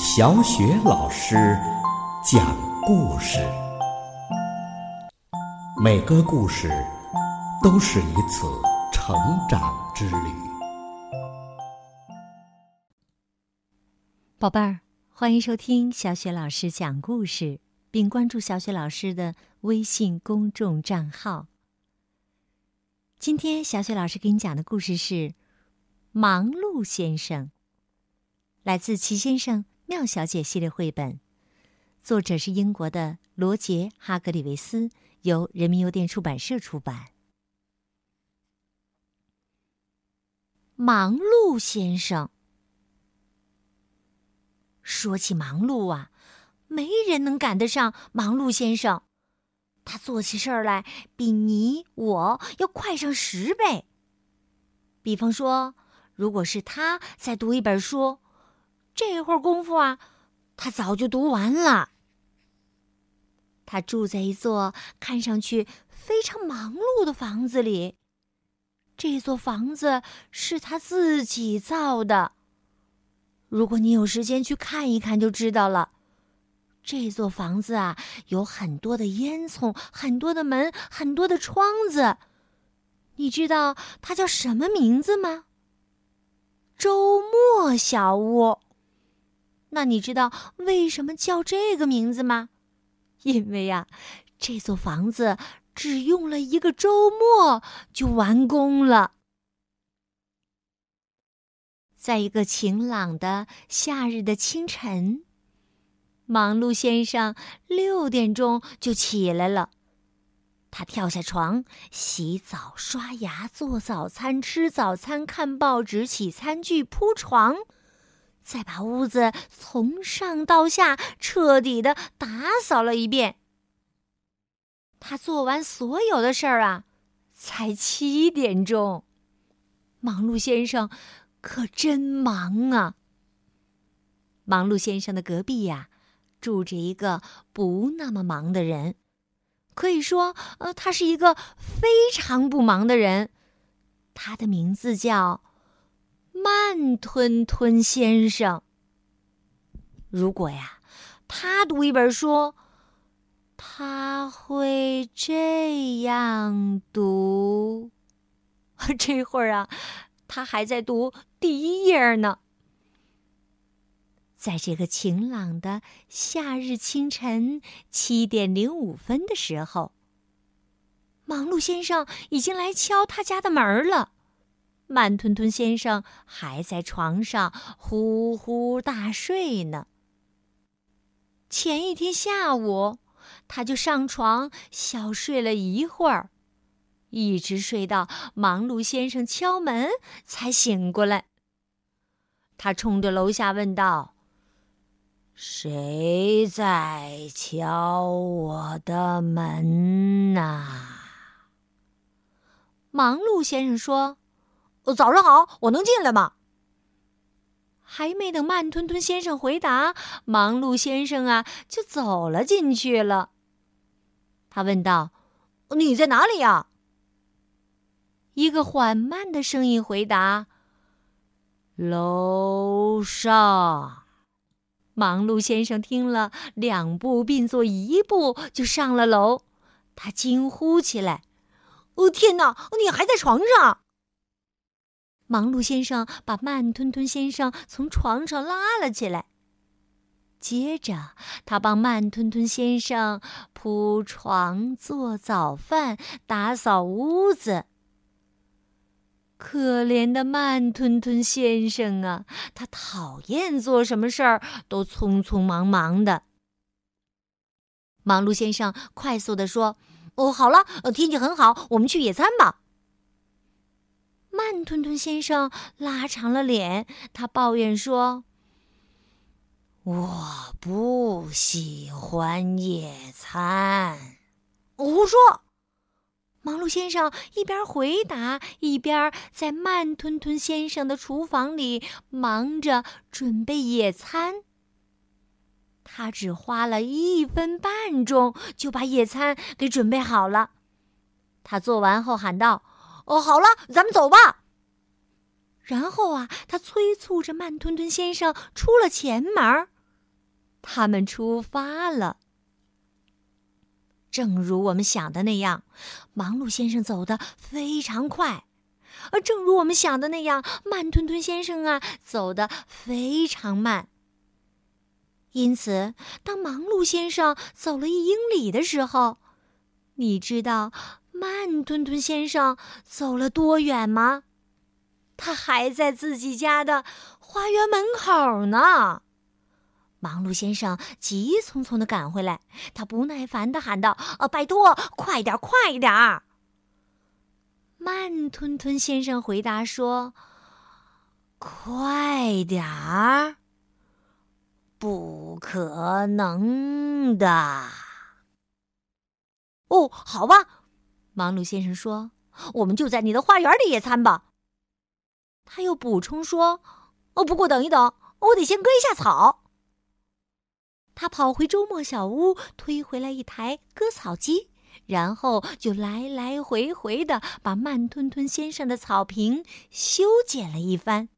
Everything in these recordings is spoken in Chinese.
小雪老师讲故事，每个故事都是一次成长之旅。宝贝儿，欢迎收听小雪老师讲故事，并关注小雪老师的微信公众账号。今天，小雪老师给你讲的故事是《忙碌先生》，来自《齐先生、妙小姐》系列绘本，作者是英国的罗杰·哈格里维斯，由人民邮电出版社出版。忙碌先生，说起忙碌啊，没人能赶得上忙碌先生。他做起事儿来比你我要快上十倍。比方说，如果是他在读一本书，这会儿功夫啊，他早就读完了。他住在一座看上去非常忙碌的房子里，这座房子是他自己造的。如果你有时间去看一看，就知道了。这座房子啊，有很多的烟囱，很多的门，很多的窗子。你知道它叫什么名字吗？周末小屋。那你知道为什么叫这个名字吗？因为呀，这座房子只用了一个周末就完工了。在一个晴朗的夏日的清晨。忙碌先生六点钟就起来了，他跳下床，洗澡、刷牙、做早餐、吃早餐、看报纸、洗餐具、铺床，再把屋子从上到下彻底的打扫了一遍。他做完所有的事儿啊，才七点钟。忙碌先生可真忙啊！忙碌先生的隔壁呀。住着一个不那么忙的人，可以说，呃，他是一个非常不忙的人。他的名字叫慢吞吞先生。如果呀，他读一本书，他会这样读。这会儿啊，他还在读第一页呢。在这个晴朗的夏日清晨七点零五分的时候，忙碌先生已经来敲他家的门了。慢吞吞先生还在床上呼呼大睡呢。前一天下午，他就上床小睡了一会儿，一直睡到忙碌先生敲门才醒过来。他冲着楼下问道。谁在敲我的门呐？忙碌先生说：“早上好，我能进来吗？”还没等慢吞吞先生回答，忙碌先生啊就走了进去了。他问道：“你在哪里呀？”一个缓慢的声音回答：“楼上。”忙碌先生听了，两步并作一步就上了楼。他惊呼起来：“哦，天哪！你还在床上！”忙碌先生把慢吞吞先生从床上拉了起来，接着他帮慢吞吞先生铺床、做早饭、打扫屋子。可怜的慢吞吞先生啊，他讨厌做什么事儿都匆匆忙忙的。忙碌先生快速的说：“哦，好了，天气很好，我们去野餐吧。”慢吞吞先生拉长了脸，他抱怨说：“我不喜欢野餐。”胡说。忙碌先生一边回答，一边在慢吞吞先生的厨房里忙着准备野餐。他只花了一分半钟就把野餐给准备好了。他做完后喊道：“哦，好了，咱们走吧。”然后啊，他催促着慢吞吞先生出了前门。他们出发了。正如我们想的那样，忙碌先生走得非常快；而正如我们想的那样，慢吞吞先生啊，走得非常慢。因此，当忙碌先生走了一英里的时候，你知道慢吞吞先生走了多远吗？他还在自己家的花园门口呢。忙碌先生急匆匆的赶回来，他不耐烦的喊道：“呃，拜托，快点，快点儿！”慢吞吞先生回答说：“快点儿，不可能的。”哦，好吧，忙碌先生说：“我们就在你的花园里野餐吧。”他又补充说：“哦，不过等一等，我得先割一下草。”他跑回周末小屋，推回来一台割草机，然后就来来回回的把慢吞吞先生的草坪修剪了一番。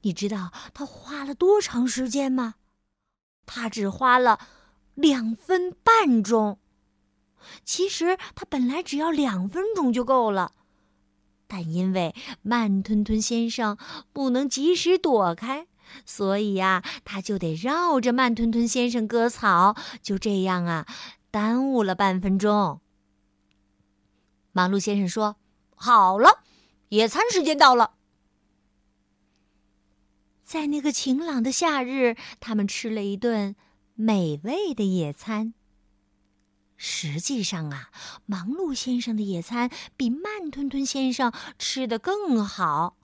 你知道他花了多长时间吗？他只花了两分半钟。其实他本来只要两分钟就够了，但因为慢吞吞先生不能及时躲开。所以呀，他就得绕着慢吞吞先生割草，就这样啊，耽误了半分钟。忙碌先生说：“好了，野餐时间到了。”在那个晴朗的夏日，他们吃了一顿美味的野餐。实际上啊，忙碌先生的野餐比慢吞吞先生吃的更好。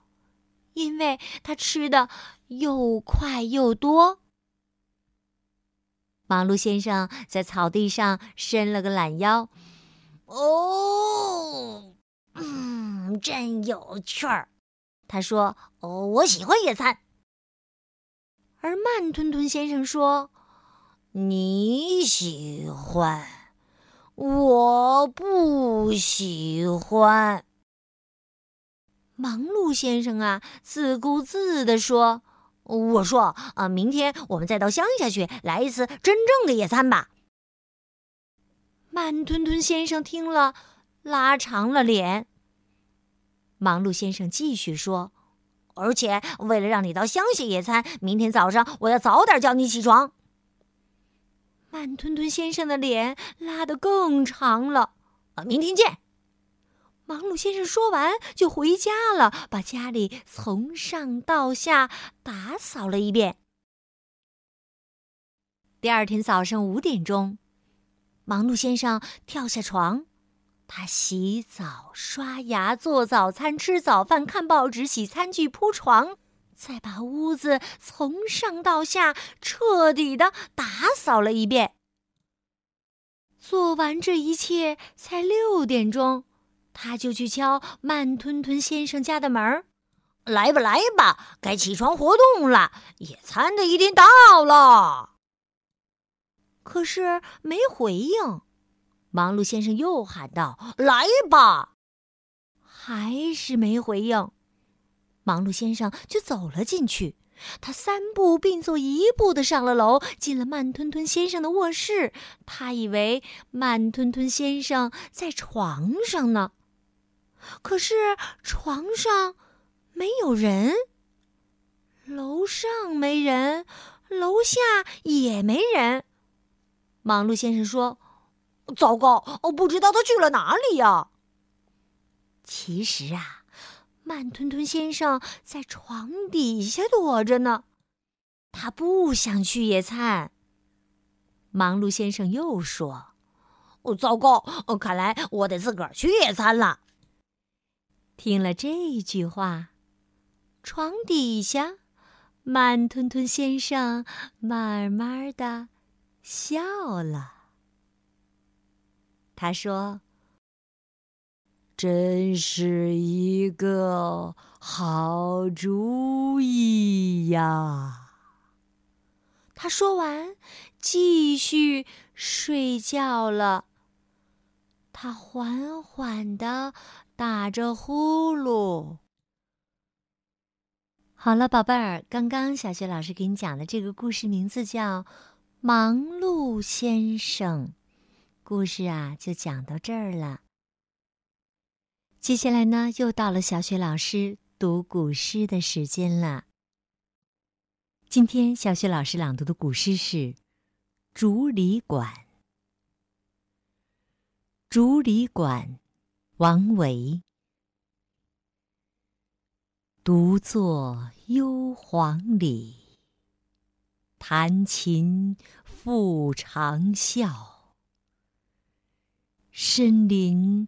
因为他吃的又快又多。忙碌先生在草地上伸了个懒腰，哦，嗯，真有趣儿。他说：“哦，我喜欢野餐。”而慢吞吞先生说：“你喜欢，我不喜欢。”忙碌先生啊，自顾自地说：“我说啊，明天我们再到乡下去来一次真正的野餐吧。”慢吞吞先生听了，拉长了脸。忙碌先生继续说：“而且为了让你到乡下野餐，明天早上我要早点叫你起床。”慢吞吞先生的脸拉得更长了。啊，明天见。忙碌先生说完，就回家了，把家里从上到下打扫了一遍。第二天早上五点钟，忙碌先生跳下床，他洗澡、刷牙、做早餐、吃早饭、看报纸、洗餐具、铺床，再把屋子从上到下彻底的打扫了一遍。做完这一切，才六点钟。他就去敲慢吞吞先生家的门，来吧，来吧，该起床活动了，野餐的一天到了。可是没回应，忙碌先生又喊道：“来吧！”还是没回应，忙碌先生就走了进去。他三步并作一步的上了楼，进了慢吞吞先生的卧室。他以为慢吞吞先生在床上呢。可是床上没有人，楼上没人，楼下也没人。忙碌先生说：“糟糕，我不知道他去了哪里呀。”其实啊，慢吞吞先生在床底下躲着呢，他不想去野餐。忙碌先生又说：“哦，糟糕，哦看来我得自个儿去野餐了。”听了这句话，床底下，慢吞吞先生慢慢的笑了。他说：“真是一个好主意呀！”他说完，继续睡觉了。他缓缓的。打着呼噜。好了，宝贝儿，刚刚小雪老师给你讲的这个故事名字叫《忙碌先生》。故事啊，就讲到这儿了。接下来呢，又到了小雪老师读古诗的时间了。今天小雪老师朗读的古诗是《竹里馆》。《竹里馆》，王维。独坐幽篁里，弹琴复长啸。深林